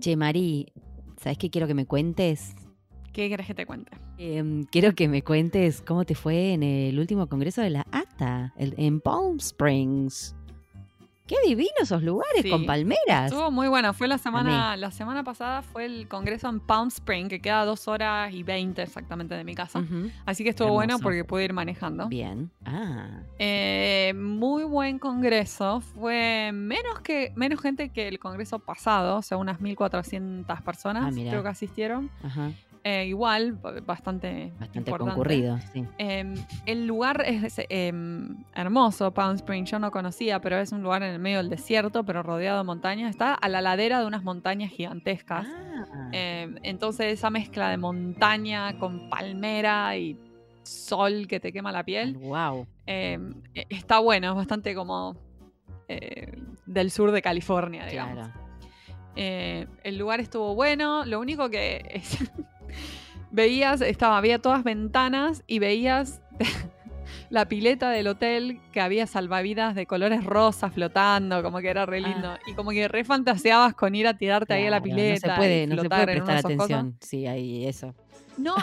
Che, Mari, ¿sabes qué quiero que me cuentes? ¿Qué querés que te cuente? Em, quiero que me cuentes cómo te fue en el último congreso de la ATA, el- en Palm Springs. Qué divinos esos lugares Sí, con palmeras. Estuvo muy bueno. Fue la semana, la semana pasada fue el congreso en Palm Spring, que queda dos horas y veinte exactamente de mi casa. Así que estuvo bueno porque pude ir manejando. Bien. Ah, Eh, muy buen congreso. Fue menos que menos gente que el congreso pasado, o sea, unas 1.400 personas Ah, creo que asistieron. ajá. Eh, igual, bastante, Bastante importante. concurrido, sí. Eh, el lugar es eh, hermoso, Palm Springs. Yo no conocía, pero es un lugar en el medio del desierto, pero rodeado de montañas. Está a la ladera de unas montañas gigantescas. Ah, Eh, entonces esa mezcla de montaña con palmera y sol que te quema la piel, wow. eh, está bueno, es bastante como eh, del sur de California, digamos. Claro. Eh, el lugar estuvo bueno, lo único que es- veías, estaba, había todas ventanas y veías la pileta del hotel que había salvavidas de colores rosas flotando, como que era re lindo. Y como que re fantaseabas con ir a tirarte ahí a la Ah. Pileta. No se puede, y no se puede prestar atención. Sí, hay eso. No,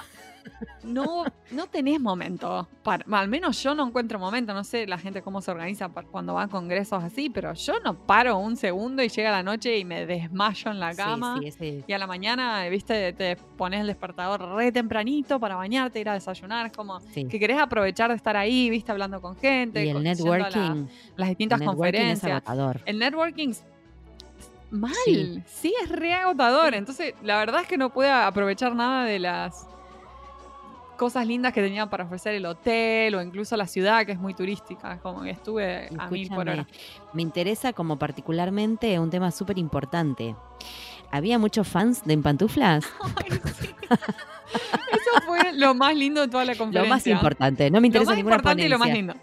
no, no tenés momento. Para, al menos yo no encuentro momento. No sé la gente cómo se organiza cuando va a congresos así, pero yo no paro un segundo y llega la noche y me desmayo en la Sí, cama. sí, Y a la mañana, viste, te pones el despertador re tempranito para bañarte, ir a desayunar. Es como que querés aprovechar de estar ahí, viste, hablando con gente. Y el la- networking, las distintas el networking es conferencias. agotador. El networking es mal, Sí. sí. es re agotador. Entonces, la verdad es que no pude aprovechar nada de las cosas lindas que tenía para ofrecer el hotel o incluso la ciudad, que es muy turística. Como que estuve a mil por hora. Escúchame, me interesa como particularmente un tema súper importante. ¿Había muchos fans de Empantuflas? Ay, sí. Eso fue lo más lindo de toda la Lo conferencia. más importante, no me Lo interesa más ninguna importante y lo más lindo.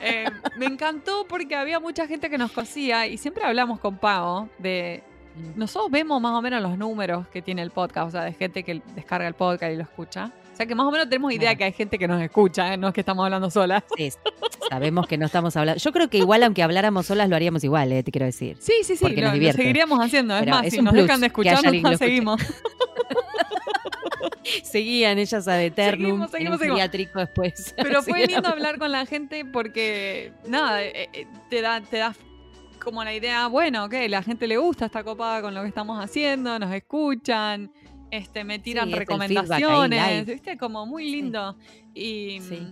Eh, me encantó porque había mucha gente que nos conocía y siempre hablamos con Pau de Mm. nosotros vemos más o menos los números que tiene el podcast, o sea, de gente que descarga el podcast y lo escucha. O sea, que más o menos tenemos idea Claro. que hay gente que nos escucha, ¿eh? no es que estamos hablando solas. Sí, sabemos que no estamos hablando. Yo creo que igual, aunque habláramos solas, lo haríamos igual, eh, te quiero decir. Sí, sí, sí, Porque lo, nos lo seguiríamos haciendo. Es Pero más, es si nos dejan de que haya escuchar, alguien que nos seguimos. Seguían ellas a eterno Seguimos, seguimos, en un después. Pero fue lindo hablar con la gente porque, nada, eh, eh, te da, te da como la idea, bueno, ok, la gente le gusta, está copada con lo que estamos haciendo, nos escuchan, este, me tiran recomendaciones, feedback ahí, live. viste, como muy lindo. Y, Sí.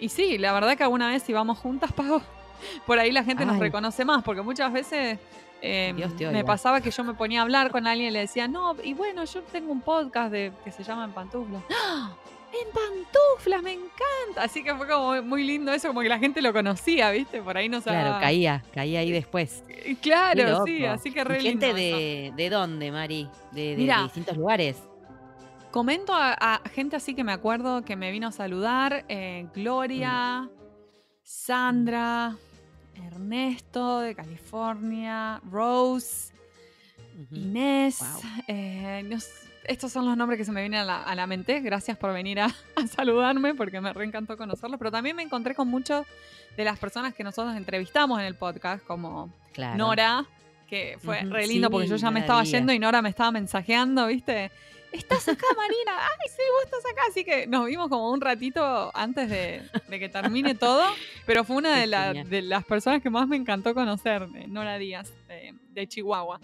y sí, la verdad que alguna vez si vamos juntas, pago, por ahí la gente nos reconoce más, porque muchas veces... eh, te me pasaba que yo me ponía a hablar con alguien y le decía, no, y bueno, yo tengo un podcast de, que se llama En Pantuflas. ¡Ah! En pantuflas, me encanta. Así que fue como muy lindo eso, como que la gente lo conocía, ¿viste? Por ahí no se Claro, caía, caía ahí después. Claro, sí, así que ¿Y re ¿Gente lindo de, de dónde, Mari? ¿De, de- Mira. de distintos lugares? Comento a, a gente así que me acuerdo que me vino a saludar. eh, Gloria, Sandra, Ernesto de California, Rose. Inés. Wow. eh, no estos son los nombres que se me vienen a la, a la mente. Gracias por venir a, a saludarme porque me reencantó conocerlos. Pero también me encontré con muchas de las personas que nosotros entrevistamos en el podcast, como Claro. Nora, que fue re lindo porque yo ya me estaba yendo y Nora me estaba mensajeando, ¿viste? ¿Estás acá, Marina? Ay, sí, vos estás acá. Así que nos vimos como un ratito antes de, de que termine todo. Pero fue una de, la- genial. de las personas que más me encantó conocer, Nora Díaz, de, de Chihuahua.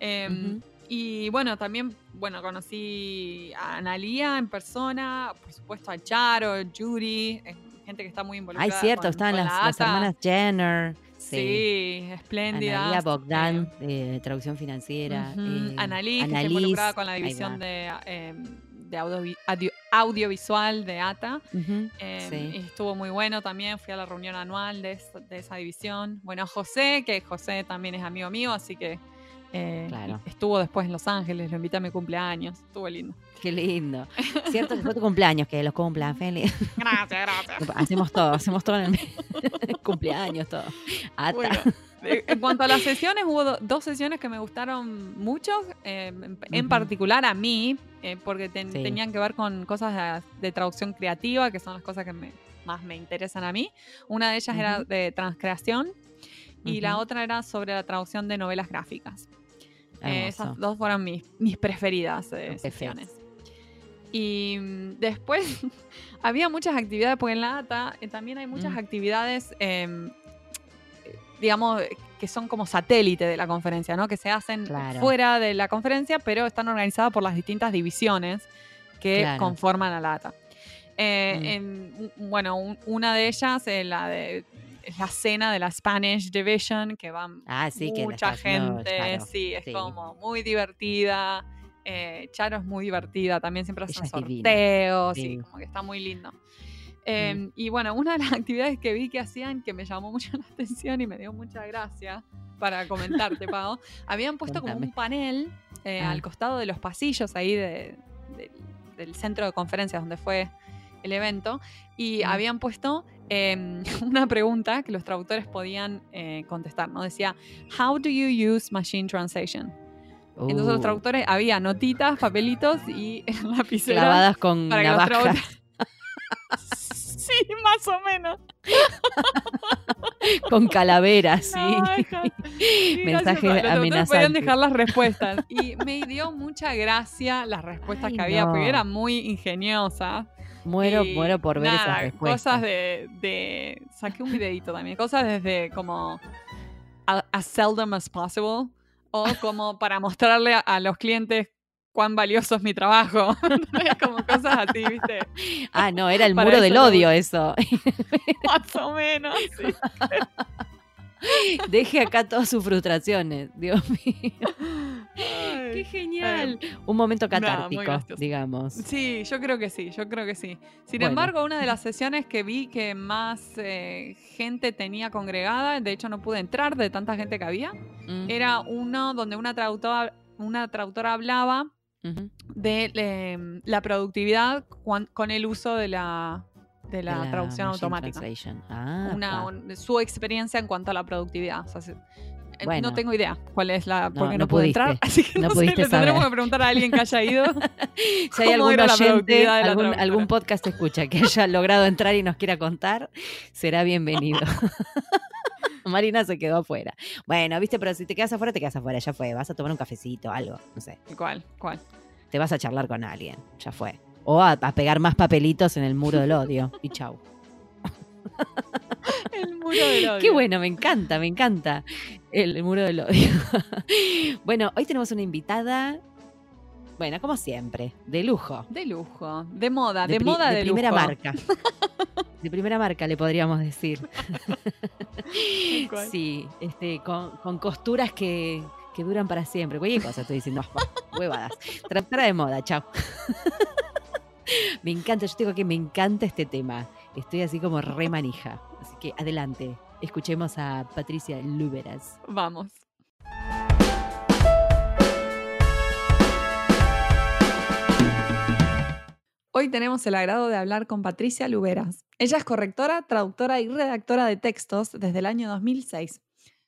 Eh. Y bueno, también, bueno, conocí a Analia en persona, por supuesto a Charo, Yuri, eh, gente que está muy involucrada. Ay, cierto, con- estaban con las, la las hermanas Jenner. Sí, espléndida. Analia Bogdan, de traducción financiera. eh, Annalise, que está involucrada con la división de, eh, de audio- audio- audiovisual de ATA. Eh, sí. y estuvo muy bueno también, fui a la reunión anual de, de esa división. Bueno, José, que José también es amigo mío, así que eh, Claro. estuvo después en Los Ángeles, lo invité a mi cumpleaños, estuvo lindo. Qué lindo. Cierto que fue tu cumpleaños, que los cumplan feliz. Gracias, gracias. Hacemos todo, hacemos todo en el mes. cumpleaños, todo. Bueno, en cuanto a las sesiones, hubo do- dos sesiones que me gustaron mucho, eh, en, particular a mí, eh, porque ten- Sí. tenían que ver con cosas de, de traducción creativa, que son las cosas que me- más me interesan a mí. Una de ellas era de transcreación y la otra era sobre la traducción de novelas gráficas. Eh, esas dos fueron mis, mis preferidas eh, sesiones. Y mm, después había muchas actividades, porque en la ATA eh, también hay muchas Mm. actividades, em, digamos, que son como satélite de la conferencia, ¿no? Que se hacen Claro. fuera de la conferencia, pero están organizadas por las distintas divisiones que Claro. conforman a la ATA. Eh, Mm. en- bueno, un- una de ellas la de es la cena de la Spanish Division, que van Ah, sí, que mucha haciendo gente, sí, es Sí. como muy divertida. eh, Charo es muy divertida, también siempre hacen sorteos, sí, sí. como que está muy lindo. Eh, Mm. Y bueno, una de las actividades que vi que hacían que me llamó mucho la atención y me dio mucha gracia para comentarte, Pau, habían puesto como Contame. un panel eh, Ah. al costado de los pasillos ahí de- del- del centro de conferencias donde fue el evento y Mm. habían puesto em, una pregunta que los traductores podían eh, contestar, ¿no? Decía, How do you use machine translation? Entonces los Uh, traductores había notitas, papelitos y lapiceras clavadas con para que los sí, más o menos. con calaveras, sí. Sí, Mensajes traductores podían amenazantes. dejar las respuestas. Y me dio mucha gracia las respuestas Ay, que había, porque eran muy ingeniosas. Muero, Y muero por ver nada, esas respuestas. Cosas de, de- Saqué un videito también. Cosas desde como. As seldom as possible. O como para mostrarle a, a los clientes cuán valioso es mi trabajo. como cosas así, ¿viste? Ah, no, era el muro del odio eso. Más o menos. sí. Deje acá todas sus frustraciones. Dios mío. Ay, Qué genial. Un momento catártico, digamos. Sí, yo creo que sí, yo creo que sí. Sin Bueno. embargo, una de las sesiones que vi que más eh, gente tenía congregada, de hecho no pude entrar de tanta gente que había, Mm, era uno donde una traductora, una traductora hablaba de eh, la productividad con el uso de la, de la, De traducción automática. Ah, Una, un- su experiencia en cuanto a la productividad. O sea, se- eh, Bueno. No tengo idea cuál es la. Porque no, no pude entrar. Así que No no, sé, pudiste le tendremos que preguntar a alguien que haya ido. Si hay algún oyente, algún podcast escucha que haya logrado entrar y nos quiera contar, será bienvenido. Marina se quedó afuera. Bueno, viste, pero si te quedas afuera, te quedas afuera, ya fue. Vas a tomar un cafecito, algo, no sé. ¿Cuál? ¿Cuál? Te vas a charlar con alguien, ya fue. O a, a pegar más papelitos en el muro del odio. Y chau. El muro del odio. Qué bueno, me encanta, me encanta. El, el muro del odio. bueno, hoy tenemos una invitada, bueno, como siempre, de lujo. De lujo, de moda, de, moda de, primera lujo. marca. De primera marca, le podríamos decir. sí, este, con, con costuras que, que duran para siempre. Cualquier cosa estoy diciendo. Huevadas. Traductora de moda, chao. me encanta, yo digo que me encanta este tema. Estoy así como re manija. Así que adelante, escuchemos a Patricia Lúberas. Vamos. Hoy tenemos el agrado de hablar con Patricia Luberas. Ella es correctora, traductora y redactora de textos desde el año 2006.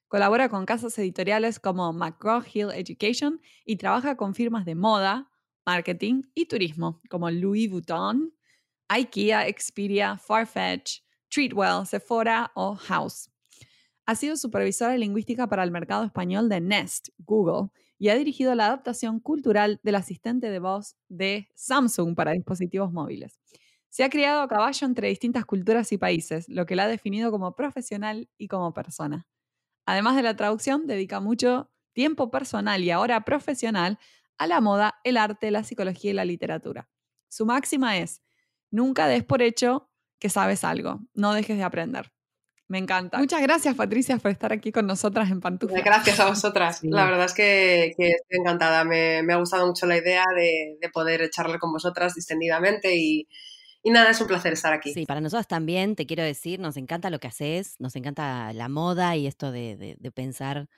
Colabora con casas editoriales como McGraw-Hill Education y trabaja con firmas de moda, marketing y turismo como Louis Vuitton, IKEA, Expedia, Farfetch, Treatwell, Sephora o House. Ha sido supervisora lingüística para el mercado español de Nest, Google, y ha dirigido la adaptación cultural del asistente de voz de Samsung para dispositivos móviles. Se ha criado a caballo entre distintas culturas y países, lo que la ha definido como profesional y como persona. Además de la traducción, dedica mucho tiempo personal y ahora profesional a la moda, el arte, la psicología y la literatura. Su máxima es, nunca des por hecho que sabes algo, no dejes de aprender. Me encanta. Muchas gracias, Patricia, por estar aquí con nosotras en Pantufla. Gracias a vosotras. Sí. La verdad es que, que estoy encantada. Me, me ha gustado mucho la idea de, de poder echarle con vosotras distendidamente y, y nada, es un placer estar aquí. Sí, para nosotros también, te quiero decir, nos encanta lo que haces, nos encanta la moda y esto de, de- de pensar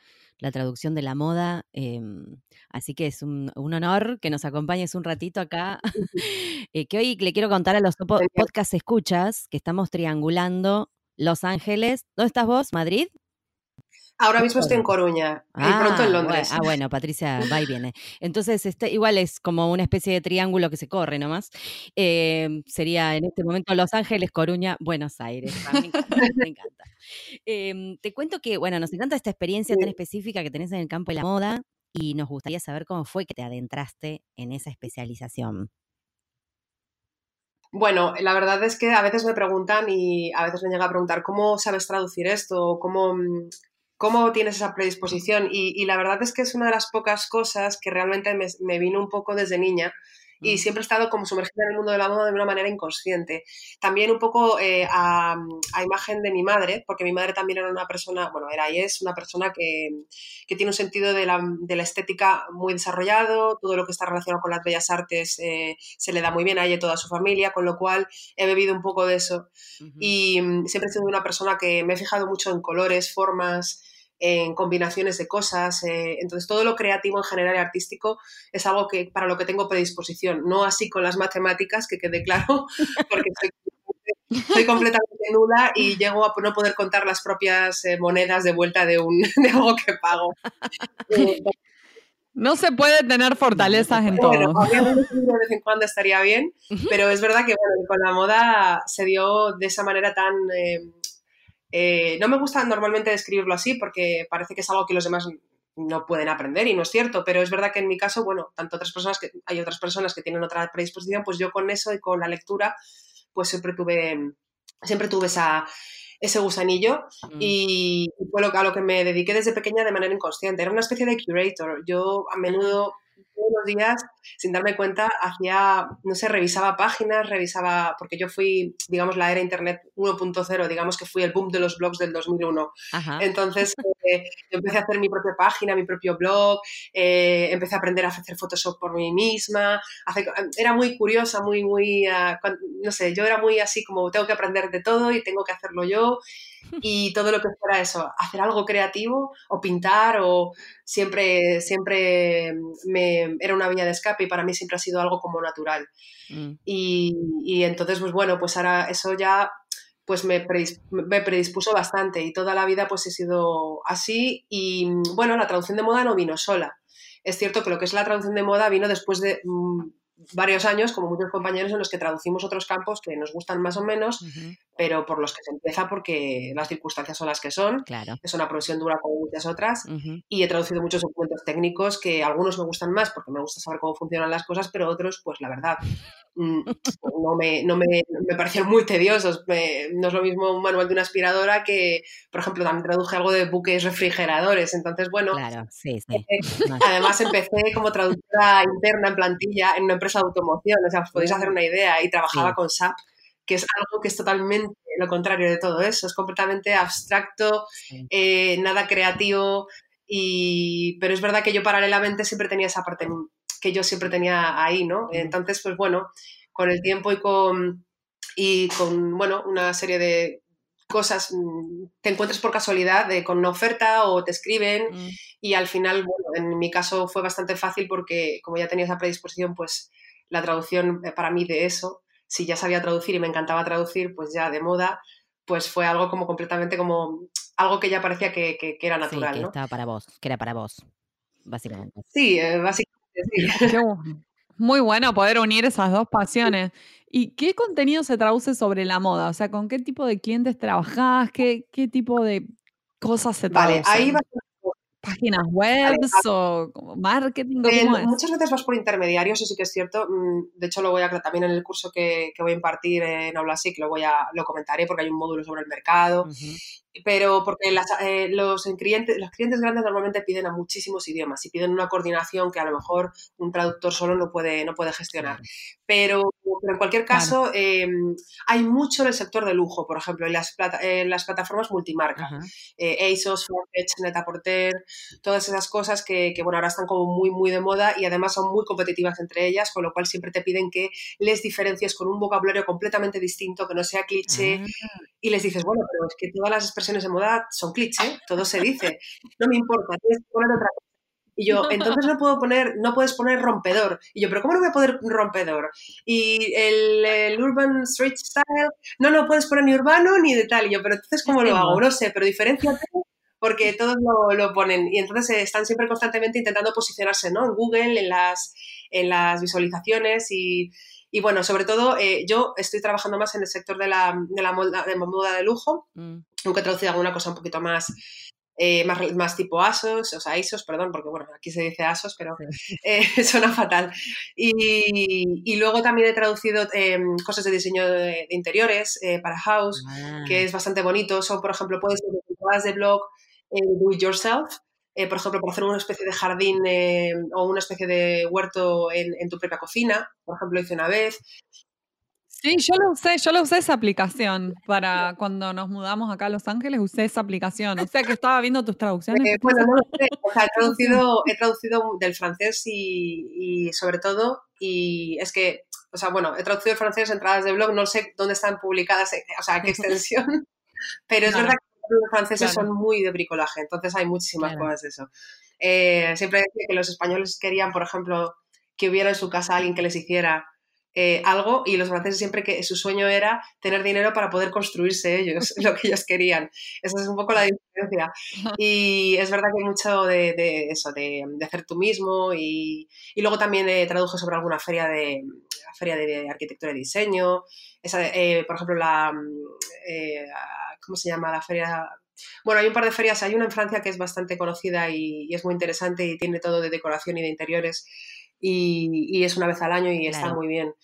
la traducción de la moda. em, así que es un, un honor que nos acompañes un ratito acá. Eh, que hoy le quiero contar a los podcast escuchas que estamos triangulando Los Ángeles. ¿Dónde estás vos? ¿Madrid? Ahora mismo estoy en Coruña y pronto en bue- Londres. ah, bueno, Patricia va y viene. Entonces, este, igual es como una especie de triángulo que se corre nomás. Eh, sería en este momento Los Ángeles, Coruña, Buenos Aires. Ah, me encanta. me encanta. Em, te cuento que, bueno, nos encanta esta experiencia tan específica que tenés en el campo de la moda. y nos gustaría saber cómo fue que te adentraste en esa especialización. Bueno, la verdad es que a veces me preguntan y a veces me llega a preguntar cómo sabes traducir esto, cómo, mm, cómo tienes esa predisposición. Y, la verdad es que es una de las pocas cosas que realmente me, me vino un poco desde niña y siempre he estado como sumergida en el mundo de la moda de una manera inconsciente. También un poco eh, a, imagen de mi madre, porque mi madre también era una persona, bueno, era y es una persona que, que tiene un sentido de la, de la, estética muy desarrollado, todo lo que está relacionado con las bellas artes eh, se le da muy bien a ella y a toda su familia, con lo cual he bebido un poco de eso. Y mm, siempre he sido una persona que me he fijado mucho en colores, formas, en combinaciones de cosas. Eh, entonces, todo lo creativo en general y artístico es algo que para lo que tengo predisposición. No así con las matemáticas, que quede claro, porque soy, completamente nula y llego a no poder contar las propias eh, monedas de vuelta de, un, de algo que pago. No se puede tener fortalezas en todo. Bueno, de vez en cuando estaría bien, pero es verdad que con la moda se dio de esa manera tan eh, eh, no me gusta normalmente describirlo así porque parece que es algo que los demás no pueden aprender y no es cierto, pero es verdad que en mi caso, bueno, tanto otras personas que hay otras personas que tienen otra predisposición, pues yo con eso y con la lectura, pues siempre tuve, siempre tuve esa, ese gusanillo mm. y fue lo, a lo que me dediqué desde pequeña de manera inconsciente. Era una especie de curator. Yo a menudo todos los días, sin darme cuenta, hacía, no sé, revisaba páginas, revisaba, porque yo fui, digamos, la era Internet 1.0, digamos que fui el boom de los blogs del 2001. Entonces, eh, empecé a hacer mi propia página, mi propio blog, eh, empecé a aprender a hacer Photoshop por mí misma, era muy curiosa, muy, muy, ah, no sé, yo era muy así como tengo que aprender de todo y tengo que hacerlo yo y todo lo que fuera eso, hacer algo creativo o pintar o siempre, siempre me, era una vía de escape y para mí siempre ha sido algo como natural. Mm. Y, entonces, pues bueno, pues ahora eso ya pues me, me, predispuso bastante y toda la vida pues he sido así y bueno, la traducción de moda no vino sola. Es cierto que lo que es la traducción de moda vino después de mm, varios años, como muchos compañeros, en los que traducimos otros campos que nos gustan más o menos, pero por los que se empieza porque las circunstancias son las que son. Claro. Es una profesión dura como muchas otras. Y he traducido muchos documentos técnicos que algunos me gustan más porque me gusta saber cómo funcionan las cosas, pero otros, pues la verdad, mm, no me, no me, me parecieron muy tediosos. no es lo mismo un manual de una aspiradora que, por ejemplo, también traduje algo de buques refrigeradores. Entonces, bueno, claro, sí, sí. Eh, además empecé como traductora interna en plantilla en una empresa de automoción. O sea, os podéis hacer una idea y trabajaba con SAP que es algo que es totalmente lo contrario de todo eso, es completamente abstracto, eh, nada creativo, y, pero es verdad que yo paralelamente siempre tenía esa parte que yo siempre tenía ahí, ¿no? Entonces, pues bueno, con el tiempo y con, y con bueno, una serie de cosas, mm, te encuentras por casualidad de, con una oferta o te escriben mm. y al final, bueno, en mi caso fue bastante fácil porque como ya tenía esa predisposición, pues la traducción eh, para mí de eso si ya sabía traducir y me encantaba traducir, pues ya de moda, pues fue algo como completamente como algo que ya parecía que, era natural. Sí, que estaba para vos, que era para vos, básicamente. Sí, eh, básicamente sí. Muy bueno poder unir esas dos pasiones. ¿Y qué contenido se traduce sobre la moda? O sea, ¿con qué tipo de clientes trabajás? ¿Qué, qué tipo de cosas se traducen? Vale, ahí va páginas web o marketing? Muchas veces vas por intermediarios, eso sí que es cierto. Mm, de hecho, lo voy a también en el curso que, voy a impartir en Aulasic, lo voy a lo comentaré porque hay un módulo sobre el mercado pero porque eh, los, clientes, los clientes grandes normalmente piden a muchísimos idiomas y piden una coordinación que a lo mejor un traductor solo no puede, no puede gestionar. Pero, en cualquier caso, em, hay mucho en el sector de lujo, por ejemplo, en las, las plataformas multimarca. Eh, ASOS, Farfetch, Net-a-Porter, todas esas cosas que, bueno, ahora están como muy, muy de moda y además son muy competitivas entre ellas, con lo cual siempre te piden que les diferencies con un vocabulario completamente distinto, que no sea cliché, ah. y les dices, bueno, pero es que todas las expresiones de moda son cliché, todo se dice. No me importa, tienes que poner otra cosa. Y yo, entonces no puedo poner, no puedes poner rompedor. Y yo, pero ¿cómo no voy a poner rompedor? Y el, urban street style, no, no puedes poner ni urbano ni de tal. Y yo, pero entonces ¿cómo lo hago? No sé, pero diferencia porque todos lo, lo, ponen. Y entonces están siempre constantemente intentando posicionarse, ¿no? En Google, en las, en las visualizaciones y, y bueno, sobre todo eh, yo estoy trabajando más en el sector de la, de la moda, de, moda de lujo, mm. aunque he traducido alguna cosa un poquito más eh, más, más, tipo ASOS, o sea, ISOS, perdón, porque bueno, aquí se dice ASOS, pero eh, suena fatal. Y, y, luego también he traducido em, cosas de diseño de, interiores para House, que ah. es bastante bonito. Son, por ejemplo, puedes ser de blog, do it yourself, por ejemplo, para hacer una especie de jardín o una especie de huerto en, en, tu propia cocina, por ejemplo, hice una vez. Sí, yo lo usé, yo lo usé esa aplicación para cuando nos mudamos acá a Los Ángeles, usé esa aplicación. O sea que estaba viendo tus traducciones. Eh, bueno, no lo sé. O sea, he traducido, he traducido del francés y, y, sobre todo, y es que, o sea, bueno, he traducido el francés entradas de blog, no sé dónde están publicadas, eh, o sea, qué extensión, pero es verdad que los franceses son muy de bricolaje, entonces hay muchísimas cosas de eso. Eh, siempre decía que los españoles querían, por ejemplo, que hubiera en su casa alguien que les hiciera eh, algo y los franceses siempre que su sueño era tener dinero para poder construirse ellos lo que ellos querían. Esa es un poco la diferencia. Y es verdad que hay mucho de, eso, de, hacer tú mismo y, y luego también eh, traduje sobre alguna feria de, feria de arquitectura y diseño. Esa, eh, por ejemplo, la... ¿Cómo se llama? La feria bueno, hay un par de ferias, hay una en Francia que es bastante conocida y, y, es muy interesante y tiene todo de decoración y de interiores y, es una vez al año y está muy bien.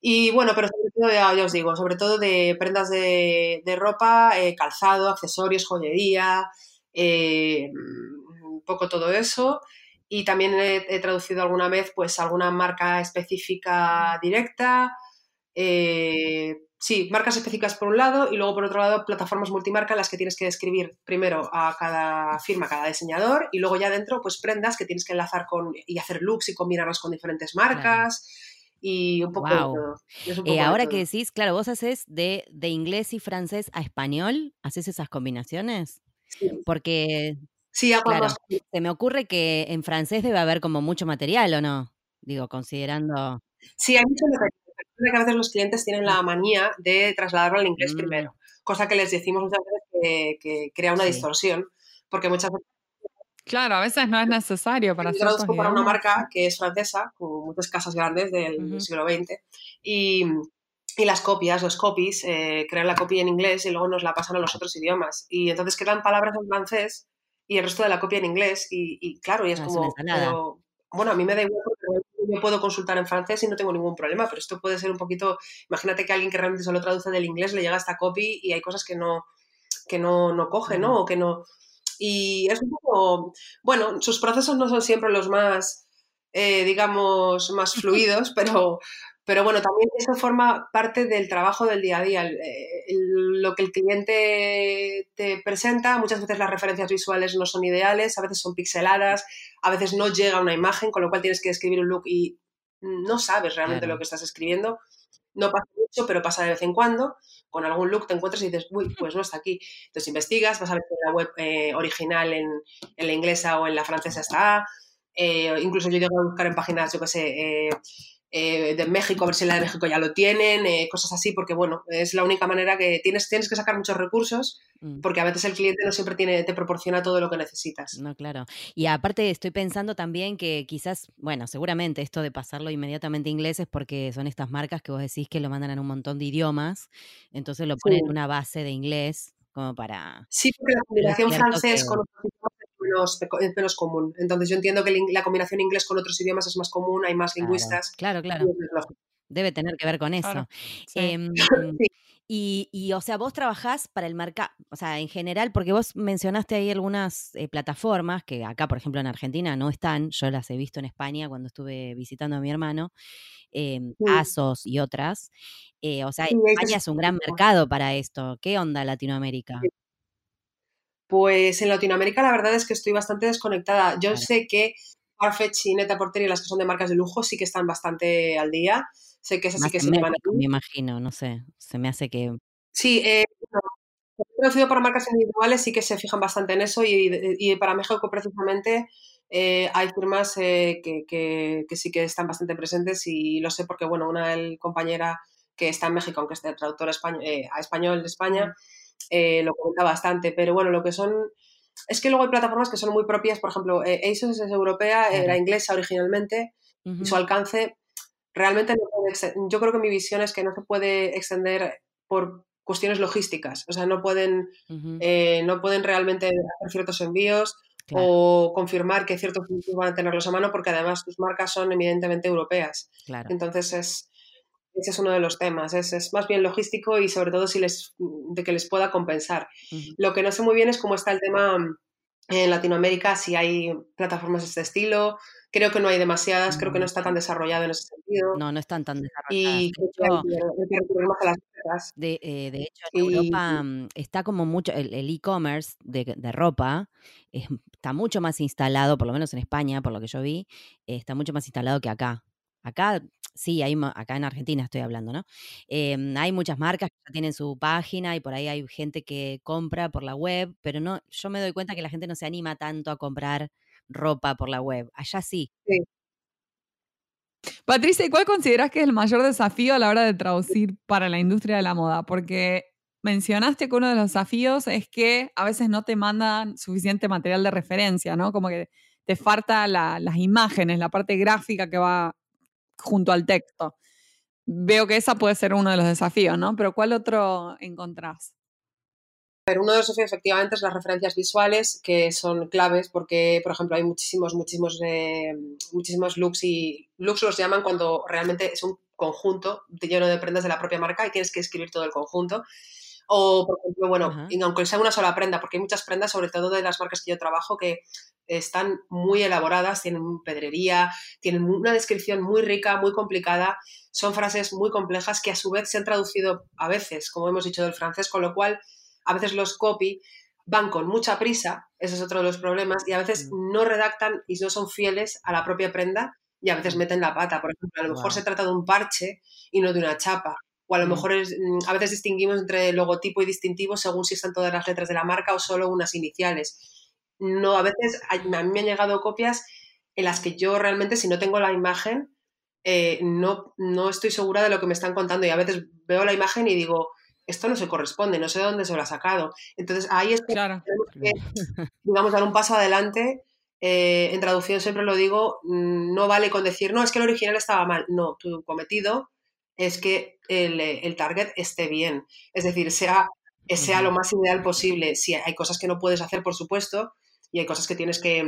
Y bueno, pero sobre todo, ya, os digo, sobre todo de prendas de, ropa, eh, calzado, accesorios, joyería, eh, un poco todo eso. Y también he, traducido alguna vez pues alguna marca específica directa, eh, sí, marcas específicas por un lado y luego por otro lado plataformas multimarca en las que tienes que describir primero a cada firma, a cada diseñador y luego ya dentro pues prendas que tienes que enlazar con y hacer looks y combinarlas con diferentes marcas. Y un poco, de todo. Eh, ahora que decís, claro, vos haces de, de, inglés y francés a español, ¿haces esas combinaciones? Sí. Porque sí, claro, se me ocurre que en francés debe haber como mucho material, ¿o no? Digo, considerando... Sí, hay mucho material que a veces los clientes tienen la manía de trasladarlo al inglés mm. primero, cosa que les decimos muchas veces que, crea una distorsión, porque muchas veces... Claro, a veces no es necesario para Yo traduzco para una marca que es francesa, con muchas casas grandes del siglo XX, y, y, las copias, los copies, eh, crean la copia en inglés y luego nos la pasan a los otros idiomas. Y entonces crean palabras en francés y el resto de la copia en inglés, y, claro, y es como... bueno, a mí me da igual yo puedo consultar en francés y no tengo ningún problema, pero esto puede ser un poquito, imagínate que alguien que realmente solo traduce del inglés le llega esta copy y hay cosas que no, que no, no coge, ¿no? O que no... Y es un poco, bueno, sus procesos no son siempre los más, eh, digamos, más fluidos, pero, pero bueno, también eso forma parte del trabajo del día a día. lo que el cliente te presenta, muchas veces las referencias visuales no son ideales, a veces son pixeladas, a veces no llega una imagen, con lo cual tienes que escribir un look y no sabes realmente lo que estás escribiendo. No pasa mucho, pero pasa de vez en cuando. Con algún look te encuentras y dices, uy, pues no está aquí. Entonces investigas, vas a ver si la web eh, original en, en, la inglesa o en la francesa está. Eh, incluso yo llego a buscar en páginas, yo qué sé, eh, eh, de México, a ver si la de México ya lo tienen, eh, cosas así, porque bueno, es la única manera que tienes, tienes que sacar muchos recursos, mm. porque a veces el cliente no siempre tiene, te proporciona todo lo que necesitas. No, claro. Y aparte estoy pensando también que quizás, bueno, seguramente esto de pasarlo inmediatamente a inglés es porque son estas marcas que vos decís que lo mandan en un montón de idiomas, entonces lo ponen en una base de inglés como para... Sí, porque la combinación francés con es menos común. Entonces yo entiendo que la combinación inglés con otros idiomas es más común, hay más lingüistas. Claro, claro. Debe tener que ver con eso. Em, y, o sea, vos trabajás para el mercado, o sea, en general, porque vos mencionaste ahí algunas eh, plataformas que acá, por ejemplo, en Argentina no están, yo las he visto en España cuando estuve visitando a mi hermano, eh, ASOS y otras. Eh, o sea, España es un gran mercado para esto. ¿Qué onda Latinoamérica? Pues en Latinoamérica la verdad es que estoy bastante desconectada. Yo sé que Farfetch y Neta Porter y las que son de marcas de lujo sí que están bastante al día. Sé que esas sí que se llevan. Me imagino, no sé. Se me hace que. Sí, eh, conocido para marcas individuales sí que se fijan bastante en eso y, para México precisamente eh, hay firmas eh, que, sí que están bastante presentes y lo sé porque, bueno, una compañera que está en México, aunque esté traductora español, eh, a español de España, eh, lo comenta bastante, pero bueno, lo que son... Es que luego hay plataformas que son muy propias, por ejemplo, eh, ASOS es europea, era inglesa originalmente, y su alcance realmente no puede Yo creo que mi visión es que no se puede extender por cuestiones logísticas, o sea, no pueden, eh, no pueden realmente hacer ciertos envíos o confirmar que ciertos productos van a tenerlos a mano porque además sus marcas son evidentemente europeas. Entonces es, ese es uno de los temas, es, más bien logístico y sobre todo si les, de que les pueda compensar. Lo que no sé muy bien es cómo está el tema en Latinoamérica, si hay plataformas de este estilo, Creo que no hay demasiadas, creo que no está tan desarrollado en ese sentido. No, no están tan desarrolladas. Y de, eh, de hecho, en Europa mm, está como mucho, el e-commerce de, de, ropa está mucho más instalado, por lo menos en España, por lo que yo vi, está mucho más instalado que acá. Acá, sí, hay, acá en Argentina estoy hablando, ¿no? Em, hay muchas marcas que tienen su página y por ahí hay gente que compra por la web, pero no, yo me doy cuenta que la gente no se anima tanto a comprar ropa por la web. Allá sí. Patricia, ¿y cuál consideras que es el mayor desafío a la hora de traducir para la industria de la moda? Porque mencionaste que uno de los desafíos es que a veces no te mandan suficiente material de referencia, ¿no? Como que te falta las imágenes, la parte gráfica que va junto al texto. Veo que esa puede ser uno de los desafíos, ¿no? Pero ¿cuál otro encontrás? uno de los desafíos efectivamente es las referencias visuales, que son claves porque, por ejemplo, hay muchísimos, muchísimos, eh, muchísimos looks y looks los llaman cuando realmente es un conjunto lleno de prendas de la propia marca y tienes que escribir todo el conjunto. O, por ejemplo, bueno, aunque sea una sola prenda, porque hay muchas prendas, sobre todo de las marcas que yo trabajo, que están muy elaboradas, tienen pedrería, tienen una descripción muy rica, muy complicada, son frases muy complejas que a su vez se han traducido a veces, como hemos dicho, del francés, con lo cual a veces los copy van con mucha prisa, ese es otro de los problemas, y a veces mm. no redactan y no son fieles a la propia prenda y a veces mm. meten la pata. Por ejemplo, a lo mejor se trata de un parche y no de una chapa. O a lo mm. mejor a veces distinguimos entre logotipo y distintivo según si están todas las letras de la marca o solo unas iniciales. No, a veces a, mí me han llegado copias en las que yo realmente, si no tengo la imagen, eh, no, no estoy segura de lo que me están contando. Y a veces veo la imagen y digo, esto no se corresponde, no sé de dónde se lo ha sacado. Entonces ahí es que tenemos que, digamos, dar un paso adelante. Eh, en traducción siempre lo digo, mm, no vale con decir, no, es que el original estaba mal. No, tu cometido es que el, target esté bien. Es decir, sea, sea lo más ideal posible. Si hay cosas que no puedes hacer, por supuesto, y hay cosas que tienes que,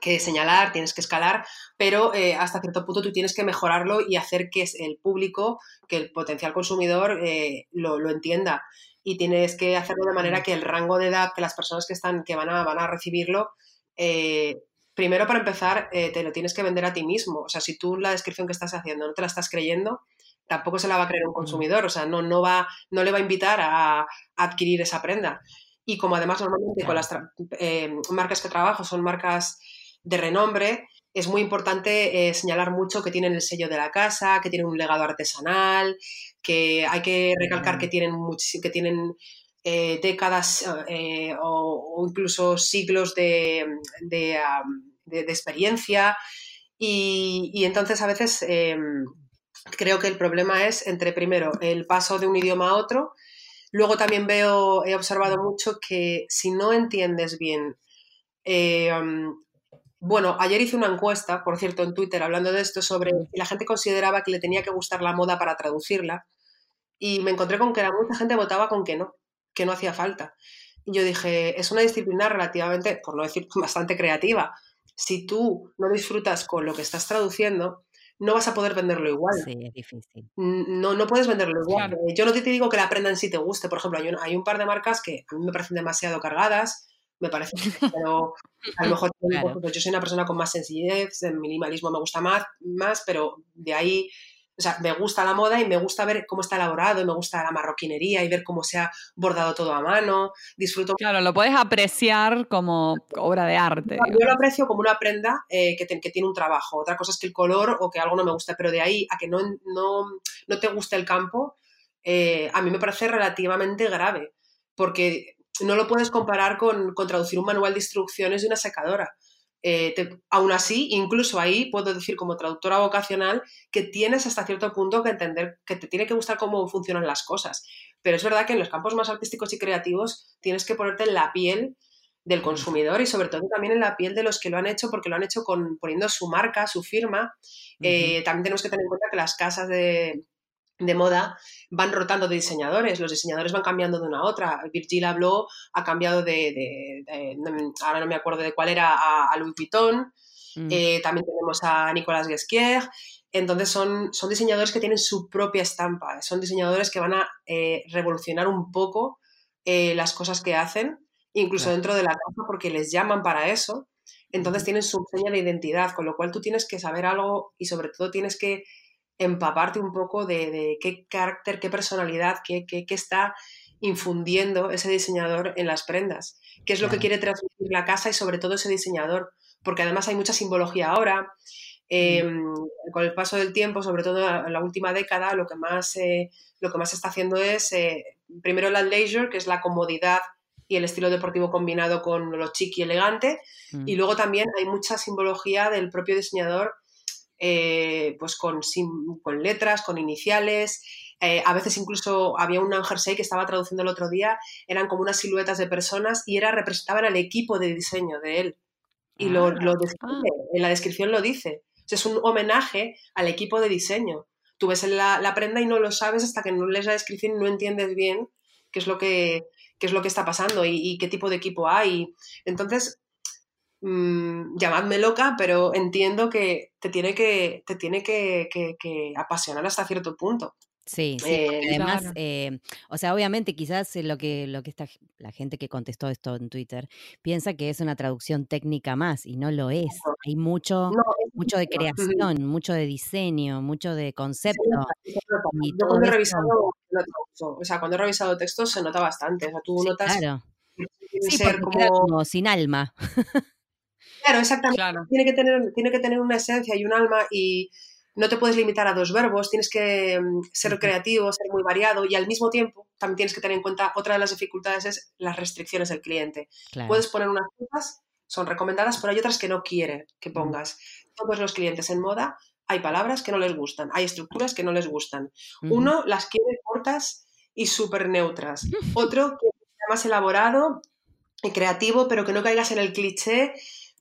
que señalar, tienes que escalar, pero eh, hasta cierto punto tú tienes que mejorarlo y hacer que el público, que el potencial consumidor eh, lo, entienda. Y tienes que hacerlo de manera que el rango de edad que las personas que están, que van a, van a recibirlo, eh, primero para empezar, te lo tienes que vender a ti mismo. O sea, si tú la descripción que estás haciendo no te la estás creyendo, tampoco se la va a creer un consumidor. O sea, no, no, va, no le va a invitar a adquirir esa prenda. Y como además normalmente con las eh, marcas que trabajo son marcas de renombre, es muy importante eh, señalar mucho que tienen el sello de la casa, que tienen un legado artesanal, que hay que recalcar que tienen, que tienen eh, décadas o, incluso siglos de, de, experiencia. Y, y, entonces a veces em, creo que el problema es entre primero el paso de un idioma a otro Luego también veo, he observado mucho que si no entiendes bien, eh, bueno, ayer hice una encuesta, por cierto, en Twitter hablando de esto, sobre si la gente consideraba que le tenía que gustar la moda para traducirla, y me encontré con que la mucha gente votaba con que no, que no hacía falta. Y yo dije, es una disciplina relativamente, por no decir bastante creativa. Si tú no disfrutas con lo que estás traduciendo, no vas a poder venderlo igual. Sí, es difícil. No, no puedes venderlo igual. Eh, yo no te digo que la prenda en sí te guste. Por ejemplo, hay un, hay un par de marcas que a mí me parecen demasiado cargadas, me parece, pero a lo mejor yo soy una persona con más sencillez, el minimalismo me gusta más, más, pero de ahí o sea, me gusta la moda y me gusta ver cómo está elaborado me gusta la marroquinería y ver cómo se ha bordado todo a mano. Disfruto. Claro, lo puedes apreciar como obra de arte. Yo lo aprecio como una prenda eh, que, que, tiene un trabajo. Otra cosa es que el color o que algo no me gusta, pero de ahí a que no, no, no te guste el campo, eh, a mí me parece relativamente grave, porque no lo puedes comparar con, con traducir un manual de instrucciones de una secadora. Eh, aún así, incluso ahí puedo decir como traductora vocacional que tienes hasta cierto punto que entender que te tiene que gustar cómo funcionan las cosas. Pero es verdad que en los campos más artísticos y creativos tienes que ponerte en la piel del consumidor y sobre todo también en la piel de los que lo han hecho porque lo han hecho con, poniendo su marca, su firma. Eh, también tenemos que tener en cuenta que las casas de, de moda van rotando de diseñadores, los diseñadores van cambiando de una a otra. Virgil Abloh ha cambiado de, ahora no me acuerdo de cuál era, a, Louis Vuitton, mm. eh, también tenemos a Nicolas Guesquier, entonces son, son diseñadores que tienen su propia estampa, son diseñadores que van a eh, revolucionar un poco eh, las cosas que hacen, incluso dentro de la casa porque les llaman para eso, entonces tienen su seña de identidad, con lo cual tú tienes que saber algo y sobre todo tienes que empaparte un poco de, qué carácter, qué personalidad, qué, qué, está infundiendo ese diseñador en las prendas, qué es lo que quiere transmitir la casa y sobre todo ese diseñador, porque además hay mucha simbología ahora. Em, con el paso del tiempo, sobre todo en la última década, lo que más, eh, lo que más se está haciendo es, eh, primero la leisure, que es la comodidad y el estilo deportivo combinado con lo chic y elegante, y luego también hay mucha simbología del propio diseñador eh, pues con, con, letras, con iniciales. Eh, a veces incluso había un jersey que estaba traduciendo el otro día, eran como unas siluetas de personas y era, representaban al equipo de diseño de él. Y lo, ah, ah. en la descripción lo dice. es un homenaje al equipo de diseño. Tú ves la, la, prenda y no lo sabes hasta que no lees la descripción y no entiendes bien qué es lo que, qué es lo que está pasando y, y qué tipo de equipo hay. Entonces, mmm, llamadme loca, pero entiendo que te tiene que, te tiene que, apasionar hasta cierto punto. Sí, sí eh, además, eh, o sea, obviamente quizás lo que, lo que está, la gente que contestó esto en Twitter piensa que es una traducción técnica más y no lo es. Hay mucho, mucho de creación, mucho de diseño, mucho de concepto. cuando he revisado, o sea, cuando he revisado textos se nota bastante. O sea, tú notas claro. Sí, ser como... sin alma. Claro, exactamente. Tiene, que tener, tiene que tener una esencia y un alma y no te puedes limitar a dos verbos, tienes que mm, ser creativo, ser muy variado y al mismo tiempo también tienes que tener en cuenta otra de las dificultades es las restricciones del cliente. Puedes poner unas cosas, son recomendadas, pero hay otras que no quiere que pongas. Todos los clientes en moda hay palabras que no les gustan, hay estructuras que no les gustan. Uno las quiere cortas y súper neutras. Otro que sea más elaborado y creativo, pero que no caigas en el cliché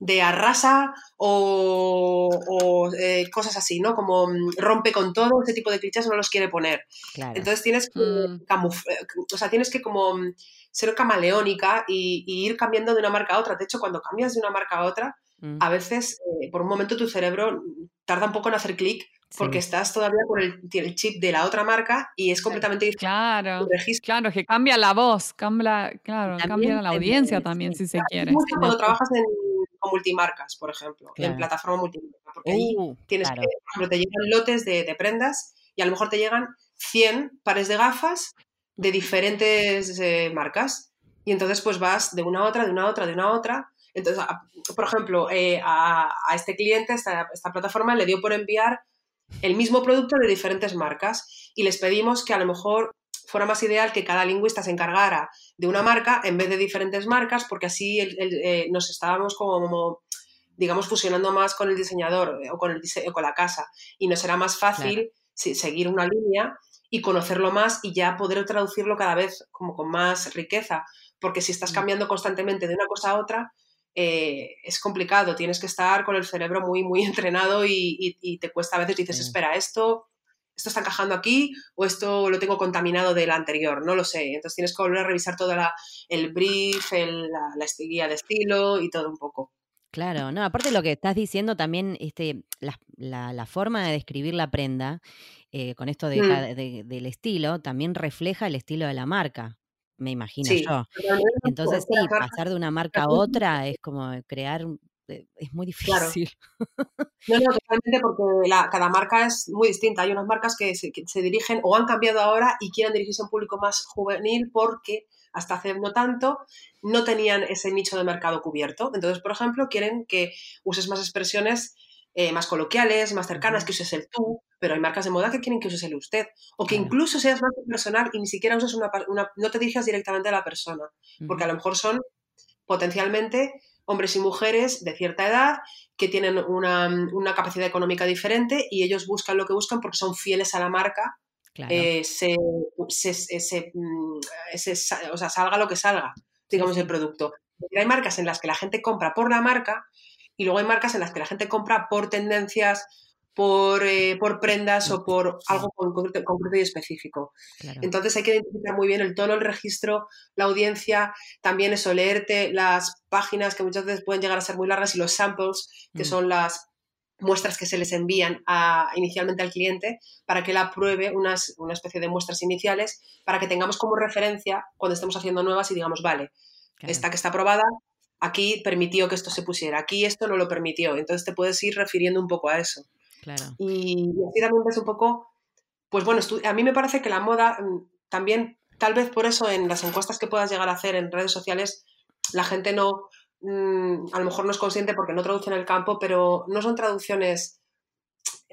de arrasa o, eh, cosas así, ¿no? Como mm, rompe con todo, ese tipo de clichés no los quiere poner. Entonces tienes que mm. o sea, tienes que como mm, ser camaleónica y, ir cambiando de una marca a otra. De hecho, cuando cambias de una marca a otra, a veces eh, por un momento tu cerebro tarda un poco en hacer clic porque estás todavía con el, chip de la otra marca y es completamente diferente. Claro, claro, que cambia la voz, cambia, claro, cambia la audiencia también, si se quiere. cuando trabajas en, multimarcas, por ejemplo, en plataforma multimarca, porque ahí uh, tienes que, te llegan lotes de, prendas y a lo mejor te llegan 100 pares de gafas de diferentes eh, marcas. Y entonces pues vas de una a otra, de una a otra, de una a otra. Entonces, por ejemplo, eh, a, este cliente, esta, esta plataforma le dio por enviar el mismo producto de diferentes marcas y les pedimos que a lo mejor fuera más ideal que cada lingüista se encargara de una marca en vez de diferentes marcas, porque así eh, nos estábamos como, digamos, fusionando más con el diseñador eh, o con, el con la casa. Y nos era más fácil seguir una línea y conocerlo más y ya poder traducirlo cada vez como con más riqueza, porque si estás mm. cambiando constantemente de una cosa a otra, eh, es complicado, tienes que estar con el cerebro muy, muy entrenado y, te cuesta a veces, dices, espera, esto esto está encajando aquí o esto lo tengo contaminado del anterior, no lo sé. Entonces tienes que volver a revisar todo el brief, la, la guía de estilo y todo un poco. Claro, no, aparte de lo que estás diciendo también, este, la, forma de describir la prenda, eh, con esto mm. del estilo, también refleja el estilo de la marca, me imagino yo. Entonces sí, pasar de una marca a otra es como crear es muy difícil. No, no, totalmente, porque cada marca es muy distinta. Hay unas marcas que se, dirigen o han cambiado ahora y quieren dirigirse a un público más juvenil porque hasta hace no tanto no tenían ese nicho de mercado cubierto. Entonces, por ejemplo, quieren que uses más expresiones eh, más coloquiales, más cercanas, que uses el tú, pero hay marcas de moda que quieren que uses el usted, o que incluso seas más personal y ni siquiera uses una, no te dirijas directamente a la persona, porque a lo mejor son potencialmente hombres y mujeres de cierta edad que tienen una, capacidad económica diferente y ellos buscan lo que buscan porque son fieles a la marca. Eh, se, mm, o sea, salga lo que salga, digamos, el producto. Hay marcas en las que la gente compra por la marca y luego hay marcas en las que la gente compra por tendencias, por, eh, por prendas o por algo concreto, concreto y específico. Entonces hay que identificar muy bien el tono, el registro, la audiencia, también eso, leerte las páginas que muchas veces pueden llegar a ser muy largas y los samples, que mm. son las muestras que se les envían a, inicialmente al cliente para que él apruebe unas, una especie de muestras iniciales para que tengamos como referencia cuando estemos haciendo nuevas y digamos, vale, esta que está aprobada, aquí permitió que esto se pusiera, aquí esto no lo permitió. Entonces te puedes ir refiriendo un poco a eso. Claro. Y, así también ves un poco, pues bueno, a mí me parece que la moda mm, también, tal vez por eso en las encuestas que puedas llegar a hacer en redes sociales, la gente no, mm, a lo mejor no es consciente porque no traduce en el campo, pero no son traducciones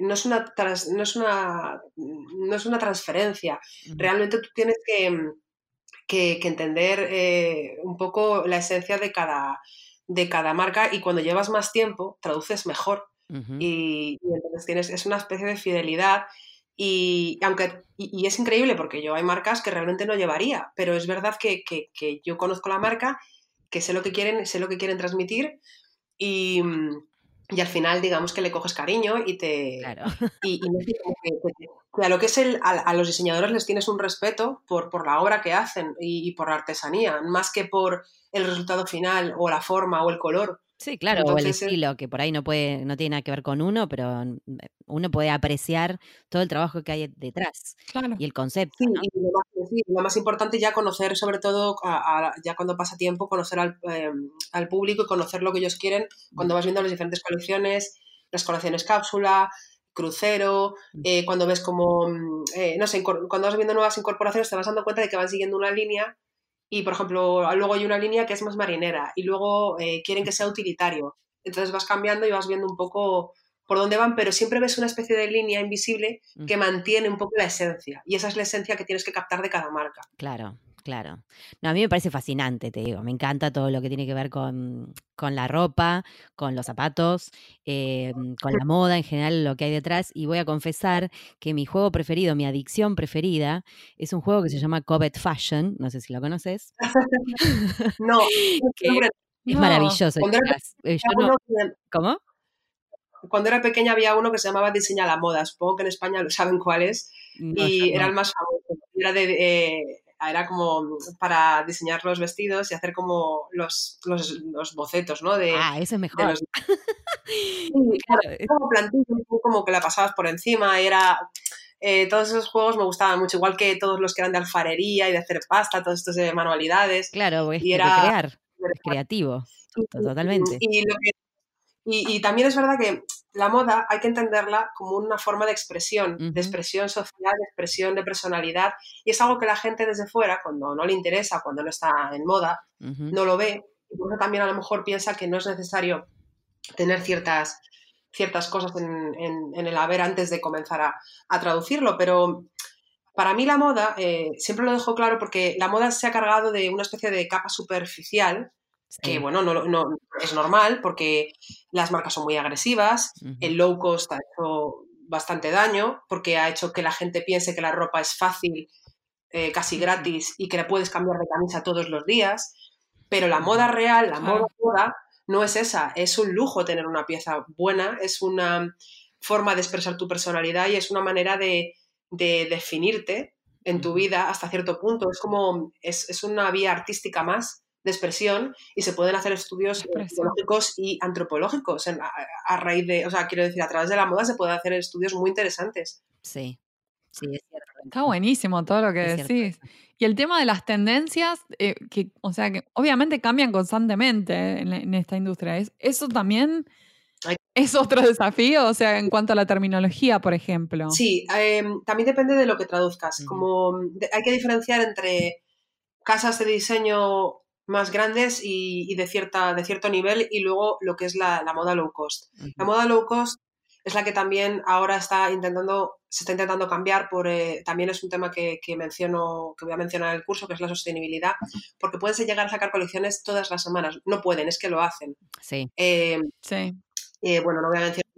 no es una, no es una, no es una transferencia. Realmente tú tienes que, que, entender eh, un poco la esencia de cada, de cada marca y cuando llevas más tiempo traduces mejor y, entonces tienes, es una especie de fidelidad y aunque y, es increíble porque yo hay marcas que realmente no llevaría, pero es verdad que, que, que, yo conozco la marca, que sé lo que quieren, sé lo que quieren transmitir y, y al final digamos que le coges cariño y te claro. y, a lo que es el a, los diseñadores les tienes un respeto por, por la obra que hacen y, por la artesanía más que por el resultado final o la forma o el color Sí, claro, o el estilo, que por ahí no puede, no tiene nada que ver con uno, pero mm, eh, uno puede apreciar todo el trabajo que hay detrás y el concepto. Sí, y lo, más, importante ya conocer, sobre todo, ya cuando pasa tiempo, conocer em, al, público y conocer lo que ellos quieren cuando vas viendo las diferentes colecciones, las colecciones cápsula, crucero, mm. eh, cuando ves como, mm, eh, no sé, cuando vas viendo nuevas incorporaciones te vas dando cuenta de que van siguiendo una línea y, por ejemplo, luego hay una línea que es más marinera y luego eh, quieren que sea utilitario. Entonces vas cambiando y vas viendo un poco por dónde van, pero siempre ves una especie de línea invisible que mantiene un poco la esencia. Y esa es la esencia que tienes que captar de cada marca. Claro, Claro. No, a mí me parece fascinante, te digo. Me encanta todo lo que tiene que ver con, la ropa, con los zapatos, eh, con la moda en general, lo que hay detrás. Y voy a confesar que mi juego preferido, mi adicción preferida, es un juego que se llama Covet Fashion. No sé si lo conoces. no, es maravilloso. Eh, ¿Cómo? Cuando era pequeña había uno que se llamaba Diseña la Moda. Supongo que en España lo saben cuál es. y era el más famoso. Era de. Eh, era como para diseñar los vestidos y hacer como los, los, bocetos, ¿no? De, ah, eso es mejor. como plantillo, como que la pasabas por encima, era... Eh, todos esos juegos me gustaban mucho, igual que todos los que eran de alfarería y de hacer pasta, todos estos de manualidades. Claro, y era, crear, creativo, totalmente. Y, y, también es verdad que la moda hay que entenderla como una forma de expresión, de expresión social, de expresión de personalidad, y es algo que la gente desde fuera, cuando no le interesa, cuando no está en moda, no lo ve, y por eso también a lo mejor piensa que no es necesario tener ciertas, ciertas cosas en, el haber antes de comenzar a, traducirlo, pero para mí la moda, eh, siempre lo dejo claro porque la moda se ha cargado de una especie de capa superficial que bueno, no, no, es normal porque las marcas son muy agresivas, el low cost ha hecho bastante daño porque ha hecho que la gente piense que la ropa es fácil, eh, casi gratis y que la puedes cambiar de camisa todos los días, pero la moda real, la moda moda, no es esa, es un lujo tener una pieza buena, es una forma de expresar tu personalidad y es una manera de, definirte en tu vida hasta cierto punto, es como, es, es una vía artística más de expresión y se pueden hacer estudios biológicos y antropológicos a, raíz de, o sea, quiero decir, a través de la moda se pueden hacer estudios muy interesantes. Sí, sí, es cierto. Está buenísimo todo lo que decís. Y el tema de las tendencias, eh, que, o sea, que obviamente cambian constantemente en, esta industria. ¿Es, ¿Eso también es otro desafío? O sea, en cuanto a la terminología, por ejemplo. Sí, em, también depende de lo que traduzcas. Como hay que diferenciar entre casas de diseño más grandes y, de, cierta, de cierto nivel y luego lo que es la, moda low cost. La moda low cost es la que también ahora está intentando, se está intentando cambiar por, eh, también es un tema que, menciono, que voy a mencionar en el curso, que es la sostenibilidad, porque pueden llegar a sacar colecciones todas las semanas. No pueden, es que lo hacen. Sí. Eh, sí. Eh, bueno, no voy a mencionar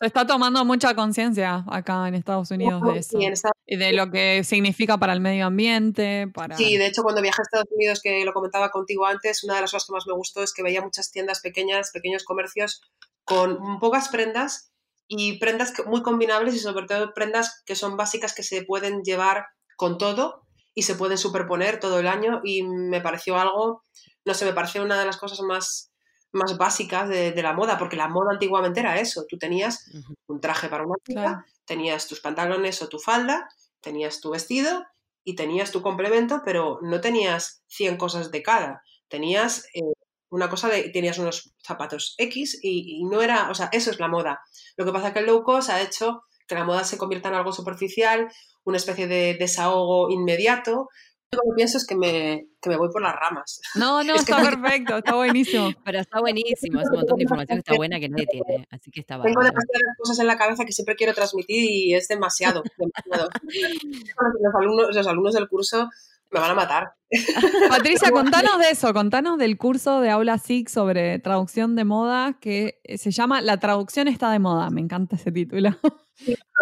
Se está tomando mucha conciencia acá en Estados Unidos de eso. Y de lo que significa para el medio ambiente. Para... Sí, de hecho, cuando viajé a Estados Unidos, que lo comentaba contigo antes, una de las cosas que más me gustó es que veía muchas tiendas pequeñas, pequeños comercios con pocas prendas y prendas muy combinables y sobre todo prendas que son básicas que se pueden llevar con todo y se pueden superponer todo el año y me pareció algo, no sé, me pareció una de las cosas más, más básicas de, la moda, porque la moda antiguamente era eso, tú tenías un traje para una chica, tenías tus pantalones o tu falda, tenías tu vestido y tenías tu complemento, pero no tenías 100 cosas de cada, tenías eh, una cosa de, tenías unos zapatos X y, no era, o sea, eso es la moda. Lo que pasa es que el low cost ha hecho que la moda se convierta en algo superficial, una especie de desahogo inmediato. Lo que pienso es que me, que me voy por las ramas. No, no, está perfecto, está buenísimo. Pero está buenísimo, es un montón de información que está buena que nadie tiene, así que está Tengo demasiadas cosas en la cabeza que siempre quiero transmitir y es demasiado, demasiado. los, alumnos, los alumnos del curso me van a matar. Patricia, contanos de eso, contanos del curso de Aula SIG sobre traducción de moda que se llama La traducción está de moda. Me encanta ese título.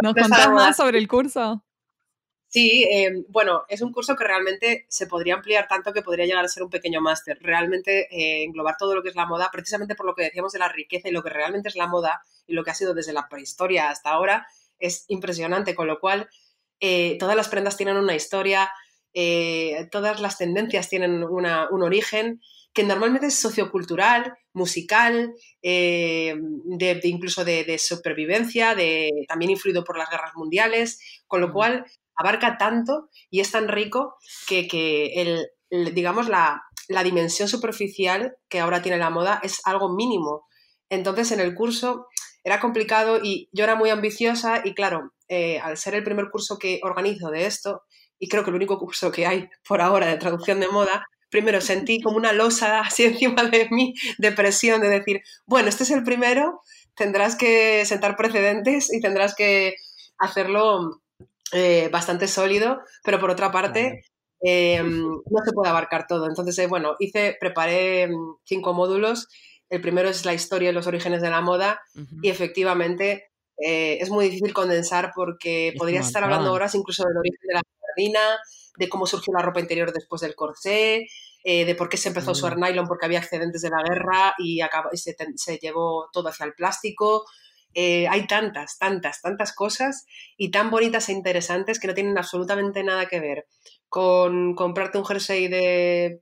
¿Nos contás más sobre el curso? Sí, eh, bueno, es un curso que realmente se podría ampliar tanto que podría llegar a ser un pequeño máster. Realmente eh, englobar todo lo que es la moda, precisamente por lo que decíamos de la riqueza y lo que realmente es la moda y lo que ha sido desde la prehistoria hasta ahora, es impresionante. Con lo cual, eh, todas las prendas tienen una historia, eh, todas las tendencias tienen un origen que normalmente es sociocultural, musical, eh, de, incluso de, supervivencia, de, también influido por las guerras mundiales, con lo cual abarca tanto y es tan rico que, el, digamos, la, dimensión superficial que ahora tiene la moda es algo mínimo. Entonces en el curso era complicado y yo era muy ambiciosa y claro, eh, al ser el primer curso que organizo de esto, y creo que el único curso que hay por ahora de traducción de moda, primero sentí como una losa así encima de mí, de presión, de decir, bueno, este es el primero, tendrás que sentar precedentes y tendrás que hacerlo eh, bastante sólido, pero por otra parte, em, no se puede abarcar todo. Entonces, eh, bueno, hice, preparé mm, cinco módulos. El primero es la historia y los orígenes de la moda y efectivamente eh, es muy difícil condensar porque podrías estar hablando horas incluso del origen de la de cómo surgió la ropa interior después del corsé, eh, de por qué se empezó a usar nylon porque había excedentes de la guerra y, se, llevó todo hacia el plástico. Eh, hay tantas, tantas, tantas cosas y tan bonitas e interesantes que no tienen absolutamente nada que ver con comprarte un jersey de,